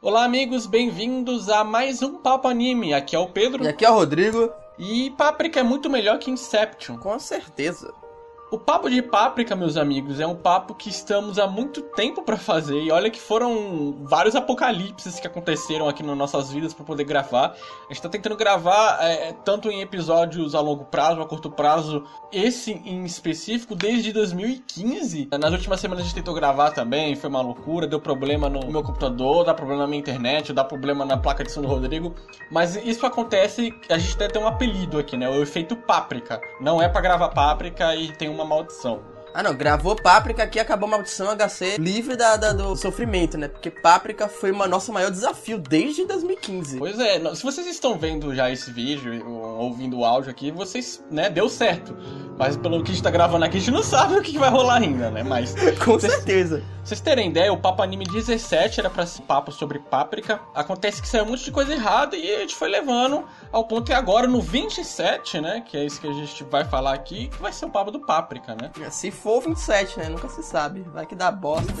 Olá, amigos, bem-vindos a mais um Papo Anime. Aqui é o Pedro. E aqui é o Rodrigo. E Páprica é muito melhor que Inception. Com certeza. O papo de Páprica, meus amigos, é um papo que estamos há muito tempo para fazer. E olha que foram vários apocalipses que aconteceram aqui nas nossas vidas para poder gravar. A gente tá tentando gravar é, tanto em episódios a longo prazo, a curto prazo, esse em específico desde 2015. Nas últimas semanas a gente tentou gravar também, foi uma loucura, deu problema no meu computador, dá problema na minha internet, dá problema na placa de som do Rodrigo. Mas isso acontece, a gente até tem um apelido aqui, né? O efeito Páprica. Não é para gravar Páprica e tem um uma maldição. Ah não, gravou Páprica aqui acabou a maldição HC livre da, da, do sofrimento, né? Porque Páprica foi o nosso maior desafio desde 2015. Pois é, se vocês estão vendo já esse vídeo, ouvindo o áudio aqui, vocês, né, deu certo. Mas pelo que a gente tá gravando aqui, a gente não sabe o que vai rolar ainda, né? Mas. Com certeza. Vocês terem ideia, o Papo Anime 17 era pra ser papo sobre Páprica. Acontece que saiu um monte de coisa errada e a gente foi levando ao ponto que agora, no 27, né? Que é isso que a gente vai falar aqui, vai ser o papo do Páprica, né? Se for 27, né? Nunca se sabe. Vai que dá bosta.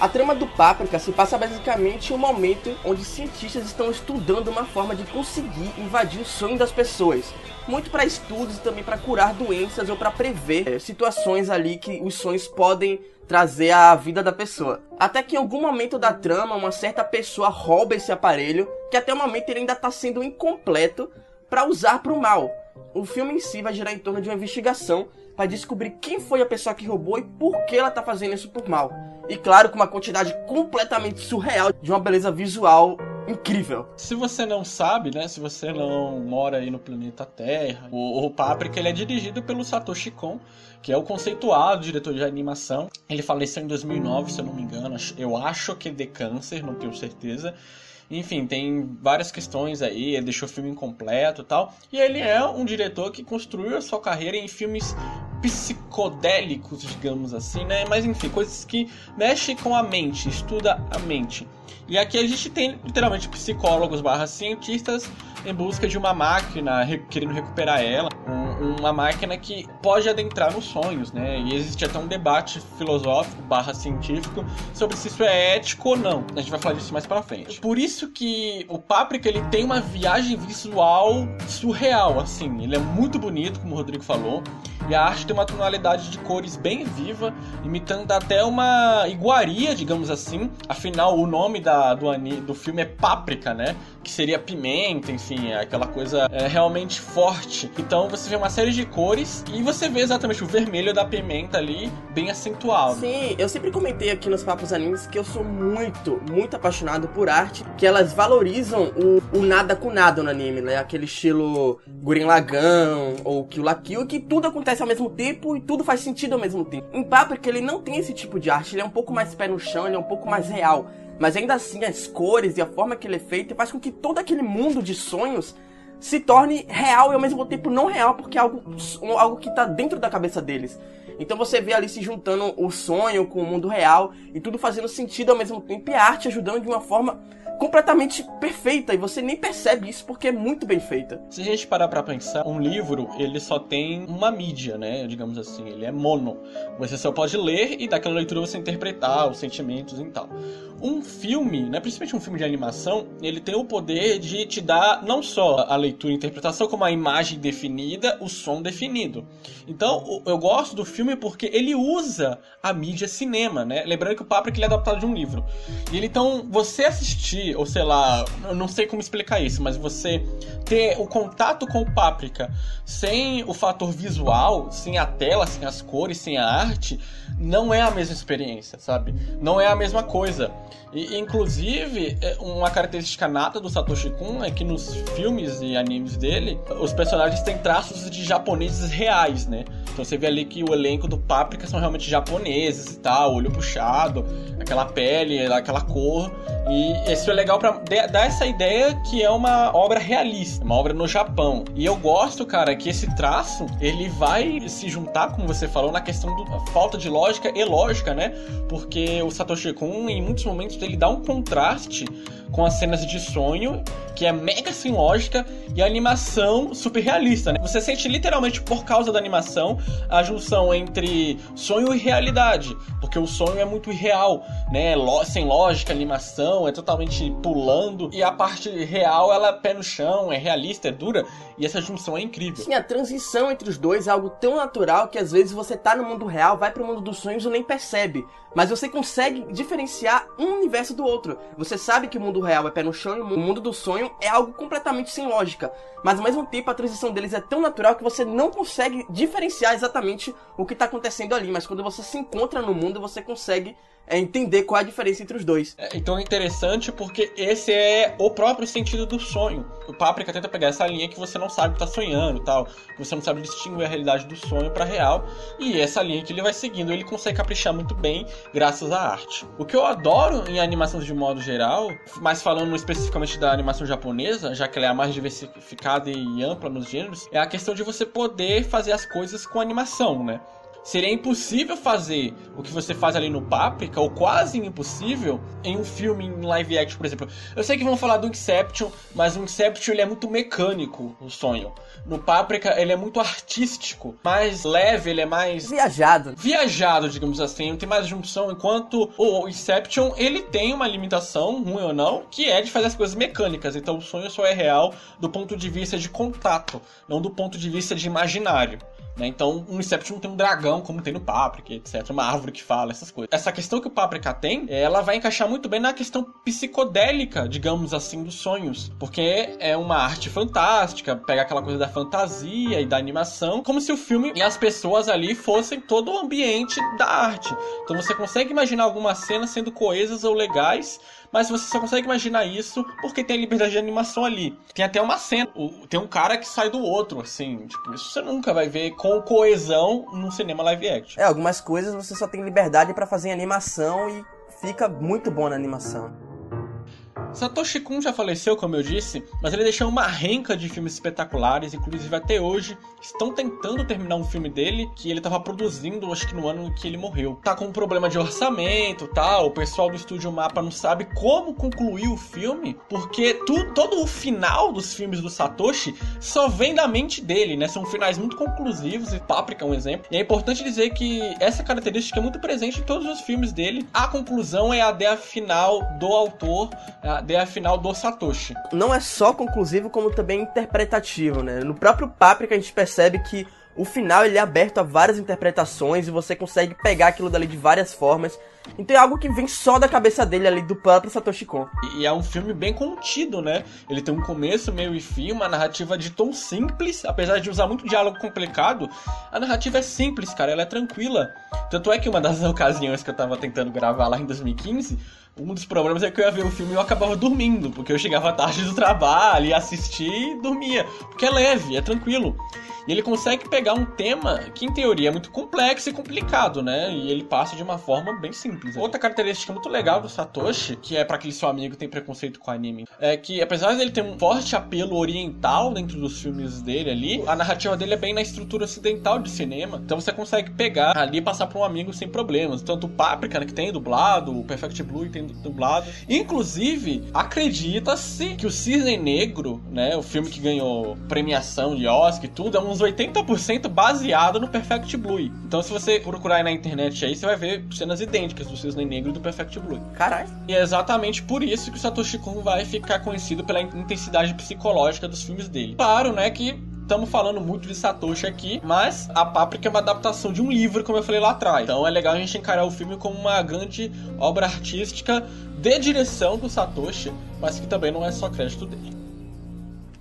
A trama do Páprica se passa basicamente em um momento onde cientistas estão estudando uma forma de conseguir invadir o sonho das pessoas. Muito para estudos e também para curar doenças ou para prever é, situações ali que os sonhos podem trazer à vida da pessoa. Até que em algum momento da trama, uma certa pessoa rouba esse aparelho, que até o momento ele ainda está sendo incompleto, para usar para o mal. O filme em si vai girar em torno de uma investigação para descobrir quem foi a pessoa que roubou e por que ela está fazendo isso por mal. E claro, com uma quantidade completamente surreal de uma beleza visual incrível. Se você não sabe, né, se você não mora aí no planeta Terra, o, o Paprika ele é dirigido pelo Satoshi Kon, que é o conceituado diretor de animação. Ele faleceu em 2009, se eu não me engano. Eu acho que é de câncer, não tenho certeza. Enfim, tem várias questões aí, ele deixou o filme incompleto e tal. E ele é um diretor que construiu a sua carreira em filmes psicodélicos, digamos assim, né? Mas enfim, coisas que mexem com a mente, estuda a mente. E aqui a gente tem literalmente psicólogos barra cientistas em busca de uma máquina, querendo recuperar ela, um, uma máquina que pode adentrar nos sonhos, né? E existe até um debate filosófico barra científico sobre se isso é ético ou não. A gente vai falar disso mais pra frente. Por isso que o Páprica ele tem uma viagem visual surreal, assim. Ele é muito bonito, como o Rodrigo falou. E a arte tem uma tonalidade de cores bem viva, imitando até uma iguaria, digamos assim. Afinal, o nome da, do, do filme é Páprica, né? Que seria pimenta, enfim, é aquela coisa é, realmente forte. Então você vê uma série de cores e você vê exatamente o vermelho da pimenta ali, bem acentuado. Sim, eu sempre comentei aqui nos Papos Animes que eu sou muito, muito apaixonado por arte, que elas valorizam o, o nada com nada no anime, né? Aquele estilo Guren Lagan ou Kill la Kill, que tudo acontece ao mesmo tempo e tudo faz sentido ao mesmo tempo. Em Paprika ele não tem esse tipo de arte, ele é um pouco mais pé no chão, ele é um pouco mais real. Mas ainda assim, as cores e a forma que ele é feito faz com que todo aquele mundo de sonhos se torne real e ao mesmo tempo não real, porque é algo, algo que está dentro da cabeça deles. Então você vê ali se juntando o sonho com o mundo real e tudo fazendo sentido ao mesmo tempo e a arte ajudando de uma forma completamente perfeita e você nem percebe isso porque é muito bem feita. Se a gente parar para pensar, um livro, ele só tem uma mídia, né, digamos assim, ele é mono. Você só pode ler e daquela leitura você interpretar os sentimentos e tal. Um filme, né, principalmente um filme de animação, ele tem o poder de te dar não só a leitura e interpretação, como a imagem definida, o som definido. Então, eu gosto do filme porque ele usa a mídia cinema, né? Lembrando que o Paprika ele é adaptado de um livro. E ele, então, você assistir ou sei lá, eu não sei como explicar isso, mas você ter o contato com o Páprica sem o fator visual, sem a tela, sem as cores, sem a arte, não é a mesma experiência, sabe? Não é a mesma coisa. E, inclusive, é, uma característica nata do Satoshi Kon é que nos filmes e animes dele, os personagens têm traços de japoneses reais, né? Então você vê ali que o elenco do Paprika são realmente japoneses e tal, olho puxado, aquela pele, aquela cor. E é legal para dar essa ideia que é uma obra realista, uma obra no Japão. E eu gosto, cara, que esse traço ele vai se juntar, como você falou, na questão da falta de lógica e lógica, né? Porque o Satoshi Kon, em muitos momentos, ele dá um contraste com as cenas de sonho, que é mega sem lógica, e a animação super realista, né? Você sente literalmente, por causa da animação, a junção entre sonho e realidade, porque o sonho é muito irreal, né? Sem lógica, animação, é totalmente pulando, e a parte real, ela é pé no chão, é realista, é dura, e essa junção é incrível. Sim, a transição entre os dois é algo tão natural que às vezes você tá no mundo real, vai pro mundo dos sonhos e nem percebe. Mas você consegue diferenciar um universo do outro. Você sabe que o mundo real é pé no chão e o mundo do sonho é algo completamente sem lógica. Mas ao mesmo tempo a transição deles é tão natural que você não consegue diferenciar exatamente o que está acontecendo ali. Mas quando você se encontra no mundo, você consegue é entender qual é a diferença entre os dois. É, então é interessante porque esse é o próprio sentido do sonho. O Páprica tenta pegar essa linha que você não sabe que tá sonhando tal, que você não sabe distinguir a realidade do sonho para real, e essa linha que ele vai seguindo, ele consegue caprichar muito bem graças à arte. O que eu adoro em animações de modo geral, mas falando especificamente da animação japonesa, já que ela é a mais diversificada e ampla nos gêneros, é a questão de você poder fazer as coisas com animação, né? Seria impossível fazer o que você faz ali no Paprika, ou quase impossível, em um filme em live action, por exemplo. Eu sei que vão falar do Inception, mas o Inception ele é muito mecânico, o sonho. No Paprika ele é muito artístico, mais leve, ele é mais... Viajado. Viajado, digamos assim, não tem mais junção, enquanto o Inception, ele tem uma limitação, ruim ou não, que é de fazer as coisas mecânicas. Então o sonho só é real do ponto de vista de contato, não do ponto de vista de imaginário. Né? Então, um Inception tem um dragão, como tem no Paprika, etc. Uma árvore que fala, essas coisas. Essa questão que o Paprika tem, ela vai encaixar muito bem na questão psicodélica, digamos assim, dos sonhos. Porque é uma arte fantástica, pega aquela coisa da fantasia e da animação, como se o filme e as pessoas ali fossem todo o ambiente da arte. Então você consegue imaginar algumas cenas sendo coesas ou legais, mas você só consegue imaginar isso porque tem a liberdade de animação ali. Tem até uma cena, tem um cara que sai do outro, assim, tipo, isso você nunca vai ver com coesão num cinema live action. É, algumas coisas você só tem liberdade para fazer em animação e fica muito bom na animação. Satoshi Kon já faleceu, como eu disse, mas ele deixou uma renca de filmes espetaculares, inclusive até hoje estão tentando terminar um filme dele que ele estava produzindo, acho que no ano que ele morreu. Tá com um problema de orçamento, tal. O pessoal do estúdio Mapa não sabe como concluir o filme, porque tu, todo o final dos filmes do Satoshi só vem da mente dele, né? São finais muito conclusivos e Paprika é um exemplo. E é importante dizer que essa característica é muito presente em todos os filmes dele. A conclusão é a ideia final do autor, a ideia final do Satoshi. Não é só conclusivo, como também interpretativo, né? No próprio Paprika a gente percebe que o final ele é aberto a várias interpretações e você consegue pegar aquilo dali de várias formas. Então é algo que vem só da cabeça dele ali do próprio Satoshi Kon. E é um filme bem contido, né? Ele tem um começo, meio e fim, uma narrativa de tom simples, apesar de usar muito diálogo complicado. A narrativa é simples, cara, ela é tranquila. Tanto é que uma das ocasiões que eu tava tentando gravar lá em 2015, um dos problemas é que eu ia ver o filme e eu acabava dormindo, porque eu chegava tarde do trabalho, ia assistir e dormia. Porque é leve, é tranquilo. E ele consegue pegar um tema que, em teoria, é muito complexo e complicado, né? E ele passa de uma forma bem simples. Né? Outra característica muito legal do Satoshi, que é para aquele seu amigo que tem preconceito com anime, é que, apesar dele ter um forte apelo oriental dentro dos filmes dele ali, a narrativa dele é bem na estrutura ocidental de cinema. Então você consegue pegar ali e passar para um amigo sem problemas. Tanto o Paprika, né, que tem dublado, o Perfect Blue tem dublado. Inclusive, acredita-se que o Cisne Negro, né, o filme que ganhou premiação de Oscar e tudo, é uns 80% baseado no Perfect Blue. Então, se você procurar aí na internet aí, você vai ver cenas idênticas do Cisne Negro e do Perfect Blue. Caralho. E é exatamente por isso que o Satoshi Kon vai ficar conhecido pela intensidade psicológica dos filmes dele. Claro, né, que estamos falando muito de Satoshi aqui, mas a Páprica é uma adaptação de um livro, como eu falei lá atrás. Então é legal a gente encarar o filme como uma grande obra artística de direção do Satoshi, mas que também não é só crédito dele.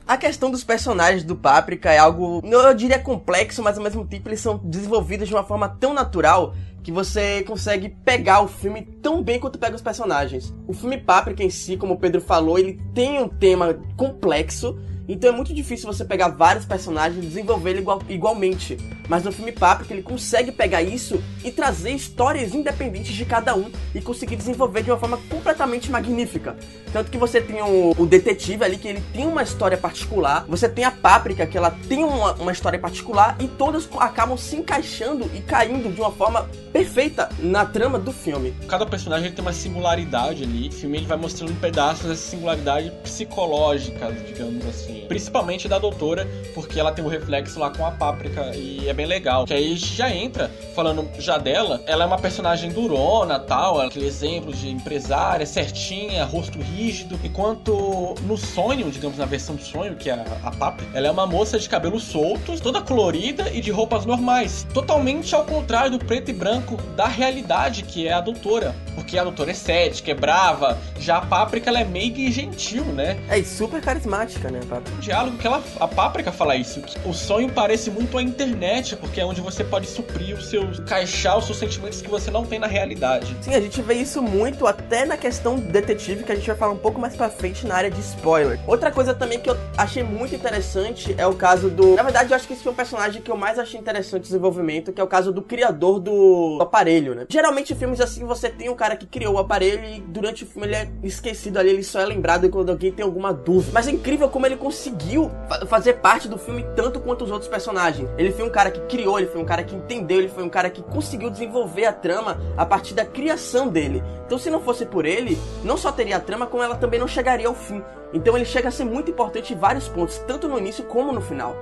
A questão dos personagens do Páprica é algo, eu diria complexo, mas ao mesmo tempo eles são desenvolvidos de uma forma tão natural que você consegue pegar o filme tão bem quanto pega os personagens. O filme Páprica em si, como o Pedro falou, ele tem um tema complexo então é muito difícil você pegar vários personagens e desenvolver ele igual, igualmente. Mas no filme Paprika ele consegue pegar isso e trazer histórias independentes de cada um e conseguir desenvolver de uma forma completamente magnífica. Tanto que você tem o, o detetive ali que ele tem uma história particular, você tem a Páprica que ela tem uma, uma história particular e todas acabam se encaixando e caindo de uma forma perfeita na trama do filme. Cada personagem tem uma singularidade ali. O filme ele vai mostrando pedaços dessa singularidade psicológica, digamos assim. Principalmente da doutora, porque ela tem um reflexo lá com a páprica e é bem legal. Que aí já entra, falando já dela, ela é uma personagem durona tal, aquele exemplo de empresária, certinha, rosto rígido. Enquanto no sonho, digamos na versão do sonho, que é a, a páprica, ela é uma moça de cabelos soltos, toda colorida e de roupas normais. Totalmente ao contrário do preto e branco da realidade que é a doutora. Porque a doutora é cética, é brava, já a páprica ela é meiga e gentil, né? É super carismática, né, páprica? Um diálogo que ela, a Páprica fala isso. o sonho parece muito a internet, porque é onde você pode suprir os seus. encaixar os seus sentimentos que você não tem na realidade. Sim, a gente vê isso muito até na questão detetive, que a gente vai falar um pouco mais pra frente na área de spoiler. Outra coisa também que eu achei muito interessante é o caso do. Na verdade, eu acho que esse foi o personagem que eu mais achei interessante o desenvolvimento, que é o caso do criador do aparelho, né? Geralmente, em filmes assim, você tem um cara que criou o aparelho e durante o filme ele é esquecido ali, ele só é lembrado quando alguém tem alguma dúvida. Mas é incrível como ele conseguiu conseguiu fazer parte do filme tanto quanto os outros personagens. Ele foi um cara que criou, ele foi um cara que entendeu, ele foi um cara que conseguiu desenvolver a trama a partir da criação dele. Então, se não fosse por ele, não só teria a trama, como ela também não chegaria ao fim. Então, ele chega a ser muito importante em vários pontos, tanto no início como no final.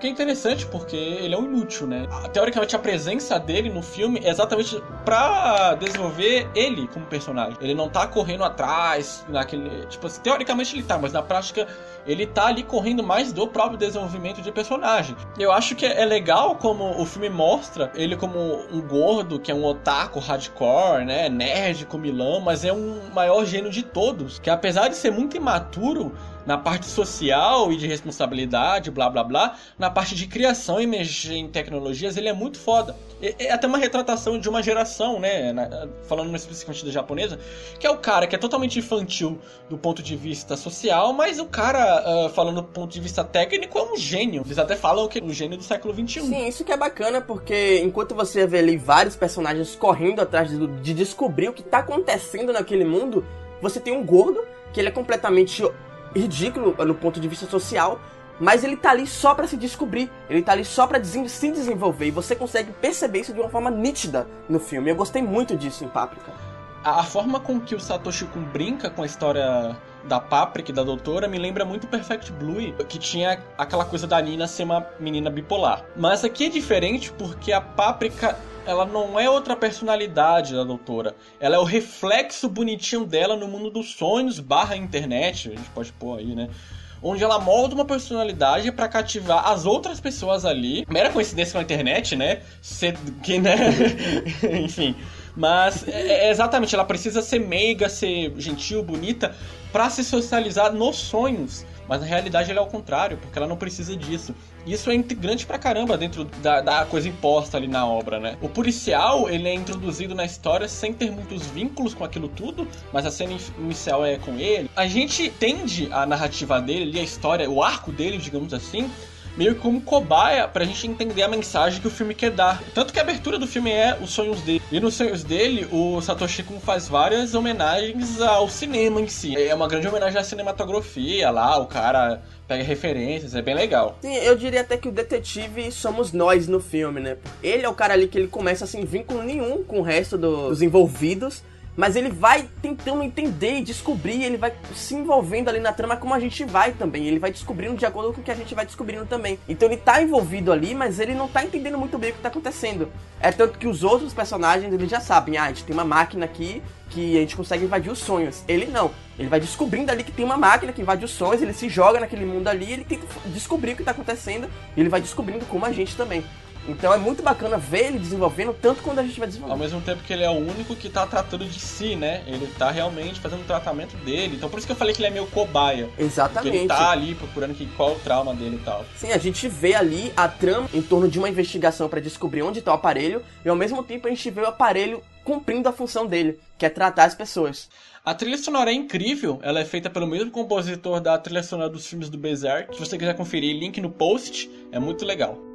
Que é interessante porque ele é um inútil, né? Teoricamente, a presença dele no filme é exatamente pra desenvolver ele como personagem. Ele não tá correndo atrás, naquele. Tipo assim, teoricamente ele tá, mas na prática ele tá ali correndo mais do próprio desenvolvimento de personagem. Eu acho que é legal como o filme mostra ele como um gordo, que é um otaku hardcore, né? Nerd, comilão, mas é um maior gênio de todos. Que apesar de ser muito imaturo, na parte social e de responsabilidade, blá blá blá, na parte de criação e em tecnologias, ele é muito foda. É até uma retratação de uma geração, né? Falando especificamente da japonesa, que é o cara que é totalmente infantil do ponto de vista social, mas o cara, uh, falando do ponto de vista técnico, é um gênio. Eles até falam que é um gênio do século XXI. Sim, isso que é bacana, porque enquanto você vê ali vários personagens correndo atrás de, de descobrir o que tá acontecendo naquele mundo, você tem um gordo que ele é completamente ridículo no ponto de vista social, mas ele tá ali só para se descobrir, ele tá ali só para se desenvolver e você consegue perceber isso de uma forma nítida no filme. Eu gostei muito disso em Páprica. A forma com que o Satoshi Kon brinca com a história da Páprica e da Doutora me lembra muito Perfect Blue, que tinha aquela coisa da Nina ser uma menina bipolar. Mas aqui é diferente porque a Páprica ela não é outra personalidade da doutora. Ela é o reflexo bonitinho dela no mundo dos sonhos barra internet, a gente pode pôr aí, né? Onde ela molda uma personalidade para cativar as outras pessoas ali. Mera coincidência com a internet, né? Ser, que, né? Enfim. Mas é, é, exatamente, ela precisa ser meiga, ser gentil, bonita, para se socializar nos sonhos. Mas na realidade ela é o contrário, porque ela não precisa disso. Isso é integrante pra caramba dentro da, da, coisa imposta ali na obra, né? O policial, ele é introduzido na história sem ter muitos vínculos com aquilo tudo, mas a cena inicial é com ele. A gente entende a narrativa dele, a história, o arco dele, digamos assim, meio como cobaia pra gente entender a mensagem que o filme quer dar. Tanto que a abertura do filme é os sonhos dele. E nos sonhos dele, o Satoshi Kon faz várias homenagens ao cinema em si. É uma grande homenagem à cinematografia lá, o cara pega referências, é bem legal. Sim, eu diria até que o detetive somos nós no filme, né? Ele é o cara ali que ele começa sem vínculo nenhum com o resto do, dos envolvidos mas ele vai tentando entender e descobrir, ele vai se envolvendo ali na trama como a gente vai também. Ele vai descobrindo de acordo com o que a gente vai descobrindo também. Então ele tá envolvido ali, mas ele não tá entendendo muito bem o que tá acontecendo. É tanto que os outros personagens, eles já sabem, ah, a gente tem uma máquina aqui que a gente consegue invadir os sonhos. Ele não. Ele vai descobrindo ali que tem uma máquina que invade os sonhos, ele se joga naquele mundo ali, ele tenta descobrir o que tá acontecendo, e ele vai descobrindo como a gente também. Então é muito bacana ver ele desenvolvendo tanto quando a gente vai desenvolvendo. Ao mesmo tempo que ele é o único que tá tratando de si, né? Ele tá realmente fazendo o tratamento dele. Então por isso que eu falei que ele é meio cobaia. Exatamente. Ele tá ali procurando que, qual é o trauma dele e tal. Sim, a gente vê ali a trama em torno de uma investigação para descobrir onde tá o aparelho, e ao mesmo tempo a gente vê o aparelho cumprindo a função dele, que é tratar as pessoas. A trilha sonora é incrível, ela é feita pelo mesmo compositor da trilha sonora dos filmes do Berserk. Se você quiser conferir, link no post, é muito legal.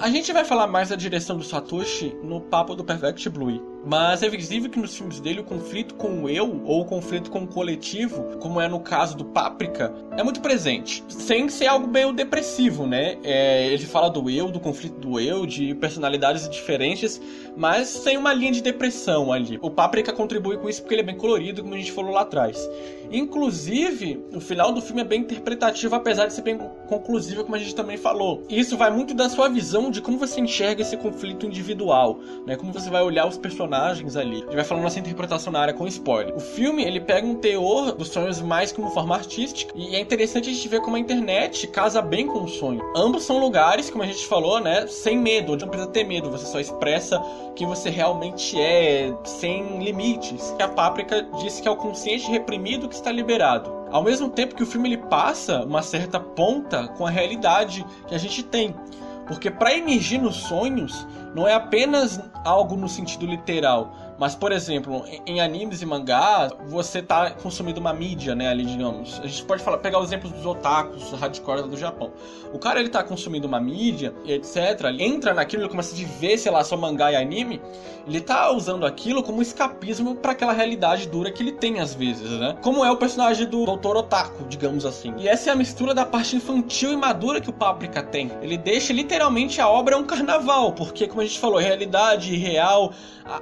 A gente vai falar mais da direção do Satoshi no papo do Perfect Blue. Mas é visível que nos filmes dele o conflito com o eu ou o conflito com o coletivo, como é no caso do Páprica, é muito presente. Sem ser algo meio depressivo, né? É, ele fala do eu, do conflito do eu, de personalidades diferentes, mas sem uma linha de depressão ali. O Páprica contribui com isso porque ele é bem colorido, como a gente falou lá atrás. Inclusive, o final do filme é bem interpretativo, apesar de ser bem conclusivo, como a gente também falou. Isso vai muito da sua visão de como você enxerga esse conflito individual, né? Como você vai olhar os personagens personagens ali. A gente vai falando nossa interpretação na área com spoiler. O filme, ele pega um teor dos sonhos mais como forma artística e é interessante a gente ver como a internet casa bem com o sonho. Ambos são lugares, como a gente falou, né, sem medo, onde não precisa ter medo, você só expressa quem você realmente é, sem limites. A Páprica disse que é o consciente reprimido que está liberado. Ao mesmo tempo que o filme ele passa uma certa ponta com a realidade que a gente tem. Porque para emergir nos sonhos não é apenas algo no sentido literal, mas, por exemplo, em animes e mangás, você tá consumindo uma mídia, né, ali, digamos. A gente pode falar, pegar os exemplos dos otakus, hardcore do Japão. O cara, ele tá consumindo uma mídia, etc. Ele entra naquilo, ele começa a viver, sei lá, só mangá e anime. Ele tá usando aquilo como escapismo para aquela realidade dura que ele tem às vezes, né? Como é o personagem do Dr. Otaku, digamos assim. E essa é a mistura da parte infantil e madura que o Paprika tem. Ele deixa literalmente a obra um carnaval, porque, como a gente falou, realidade real,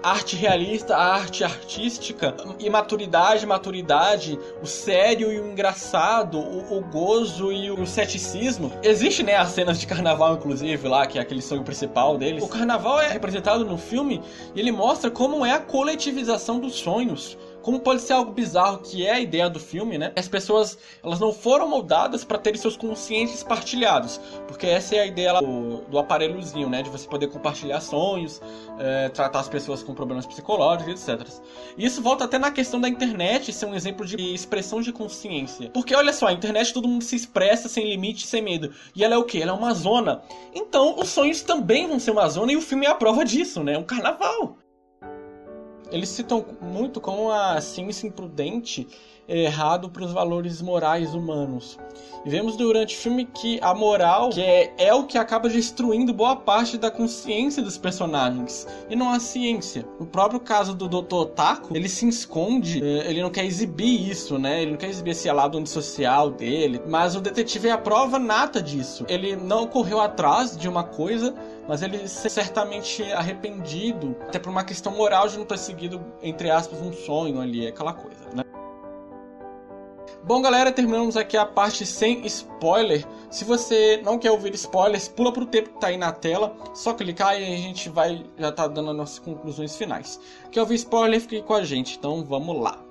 arte realista, a arte artística, imaturidade, maturidade, o sério e o engraçado, o, o gozo e o ceticismo. Existe, né, as cenas de carnaval, inclusive, lá, que é aquele sonho principal deles. O carnaval é representado no filme e ele mostra como é a coletivização dos sonhos como pode ser algo bizarro que é a ideia do filme, né? As pessoas elas não foram moldadas para terem seus conscientes partilhados, porque essa é a ideia do, do aparelhozinho, né? De você poder compartilhar sonhos, é, tratar as pessoas com problemas psicológicos, etc. E isso volta até na questão da internet ser um exemplo de expressão de consciência. Porque olha só, a internet todo mundo se expressa sem limite, sem medo. E ela é o que? Ela é uma zona. Então os sonhos também vão ser uma zona e o filme é a prova disso, né? É um carnaval. Eles citam muito como a ciência imprudente errado para os valores morais humanos. E vemos durante o filme que a moral que é, é o que acaba destruindo boa parte da consciência dos personagens, e não a ciência. No próprio caso do Dr. Otaku, ele se esconde, é, ele não quer exibir isso, né? Ele não quer exibir esse lado antissocial dele, mas o detetive é a prova nata disso. Ele não correu atrás de uma coisa mas ele é certamente arrependido, até por uma questão moral de não ter seguido, entre aspas, um sonho ali, aquela coisa, né? Bom, galera, terminamos aqui a parte sem spoiler. Se você não quer ouvir spoilers, pula pro tempo que tá aí na tela, só clicar e a gente vai já tá dando as nossas conclusões finais. Quer ouvir spoiler? Fique com a gente, então vamos lá.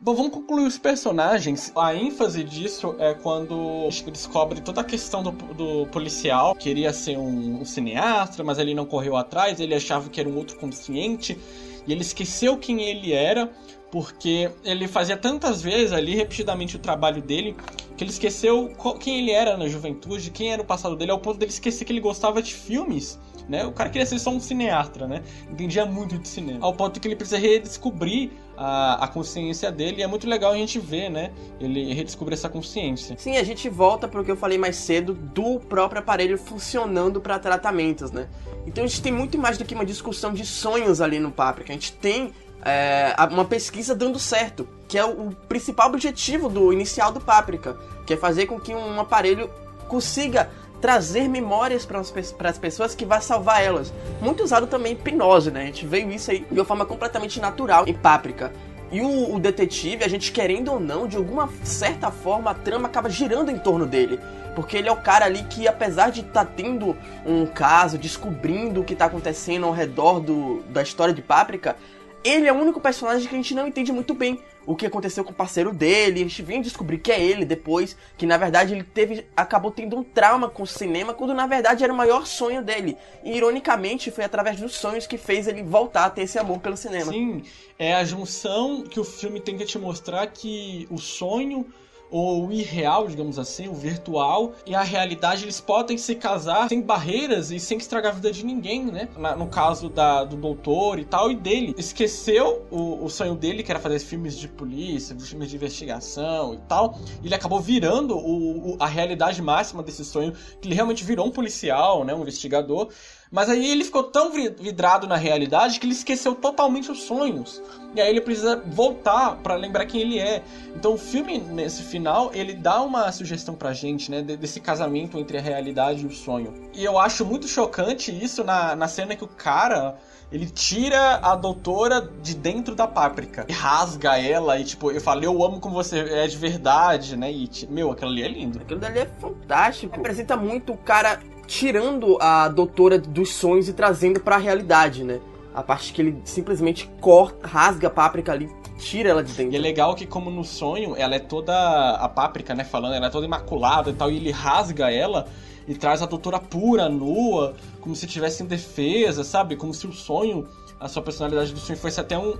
Bom, vamos concluir os personagens. A ênfase disso é quando descobre toda a questão do, do policial. Queria ser um, um, cineasta, mas ele não correu atrás. Ele achava que era um outro consciente. E ele esqueceu quem ele era, porque ele fazia tantas vezes ali, repetidamente, o trabalho dele, que ele esqueceu quem ele era na juventude, quem era o passado dele, ao ponto dele esquecer que ele gostava de filmes né? O cara queria ser só um cineasta, né? Entendia muito de cinema. Ao ponto que ele precisa redescobrir a, a consciência dele. E é muito legal a gente ver, né? Ele redescobrir essa consciência. Sim, a gente volta para o que eu falei mais cedo do próprio aparelho funcionando para tratamentos, né? Então a gente tem muito mais do que uma discussão de sonhos ali no Paprika. A gente tem é, uma pesquisa dando certo, que é o, o principal objetivo do inicial do Paprika, que é fazer com que um aparelho consiga trazer memórias para as pessoas que vai salvar elas. Muito usado também hipnose, né? A gente veio isso aí de uma forma completamente natural em Páprica. E o, o, detetive, a gente querendo ou não, de alguma certa forma, a trama acaba girando em torno dele. Porque ele é o cara ali que, apesar de estar tá tendo um caso, descobrindo o que está acontecendo ao redor do, da história de Páprica, ele é o único personagem que a gente não entende muito bem o que aconteceu com o parceiro dele. A gente vem descobrir que é ele depois, que na verdade ele teve acabou tendo um trauma com o cinema, quando na verdade era o maior sonho dele. E ironicamente foi através dos sonhos que fez ele voltar a ter esse amor pelo cinema. Sim, é a junção que o filme tenta te mostrar que o sonho ou irreal, digamos assim, o virtual e a realidade, eles podem se casar sem barreiras e sem estragar a vida de ninguém, né? no caso da, do doutor e tal, e dele. Esqueceu o, o sonho dele, que era fazer filmes de polícia, filmes de investigação e tal. E ele acabou virando o, o, a realidade máxima desse sonho, que ele realmente virou um policial, né? Um investigador. Mas aí ele ficou tão vidrado na realidade que ele esqueceu totalmente os sonhos. E aí ele precisa voltar para lembrar quem ele é. Então o filme, nesse final, ele dá uma sugestão pra gente, né? Desse casamento entre a realidade e o sonho. E eu acho muito chocante isso na, na cena que o cara ele tira a doutora de dentro da páprica e rasga ela e tipo, eu falo, eu amo como você é de verdade, né? E meu, aquilo ali é lindo. Aquilo dali é fantástico. Representa muito o cara tirando a doutora dos sonhos e trazendo para a realidade, né? A parte que ele simplesmente corta, rasga a páprica ali, tira ela de dentro. E é legal que, como no sonho, ela é toda. A páprica, né? Falando, ela é toda imaculada e tal, e ele rasga ela e traz a doutora pura, nua, como se tivesse em defesa, sabe? Como se o sonho, a sua personalidade do sonho fosse até um,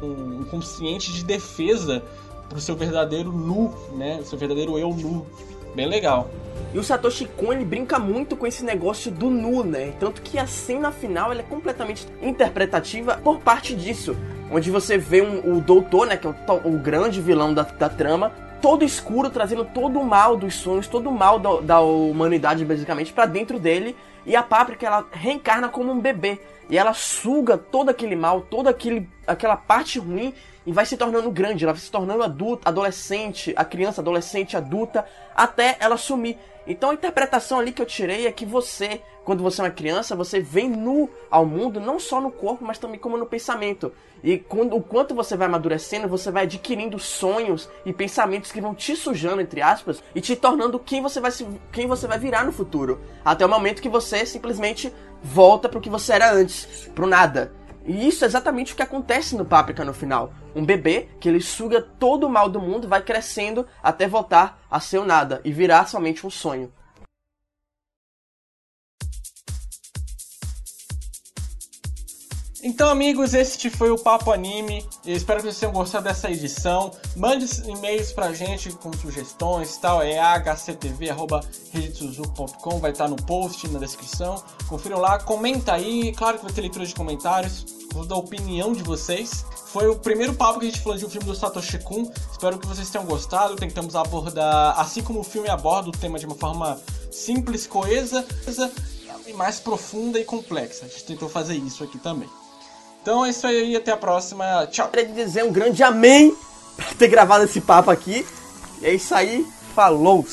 um, consciente de defesa pro seu verdadeiro nu, né? O seu verdadeiro eu nu. Bem legal. E o Satoshi Kon ele brinca muito com esse negócio do nu, né? Tanto que a cena final é completamente interpretativa por parte disso. Onde você vê um, o doutor, né? Que é o, o grande vilão da, da, trama, todo escuro, trazendo todo o mal dos sonhos, todo o mal da, da humanidade, basicamente, para dentro dele. E a Páprica, ela reencarna como um bebê. E ela suga todo aquele mal, toda aquele, aquela parte ruim e vai se tornando grande, ela vai se tornando adulta, adolescente, a criança, adolescente, adulta, até ela sumir. Então a interpretação ali que eu tirei é que você, quando você é uma criança, você vem nu ao mundo, não só no corpo, mas também como no pensamento. E quando, o quanto você vai amadurecendo, você vai adquirindo sonhos e pensamentos que vão te sujando, entre aspas, e te tornando quem você vai, se, quem você vai virar no futuro. Até o momento que você simplesmente volta pro que você era antes, pro nada. E isso é exatamente o que acontece no Páprica no final. Um bebê que ele suga todo o mal do mundo, vai crescendo até voltar a ser o nada e virar somente um sonho. Então, amigos, este foi o Papo Anime. Eu espero que vocês tenham gostado dessa edição. Mande e-mails pra gente com sugestões tal. É hctv.com, vai estar no post, na descrição. Confiram lá, comenta aí. Claro que vai ter leitura de comentários. Vou dar a opinião de vocês. Foi o primeiro papo que a gente falou de um filme do Satoshi Kun. Espero que vocês tenham gostado. Tentamos abordar, assim como o filme aborda o tema de uma forma simples, coesa e mais profunda e complexa. A gente tentou fazer isso aqui também. Então é isso aí, até a próxima. Tchau. Queria dizer um grande amém por ter gravado esse papo aqui. E é isso aí, falou!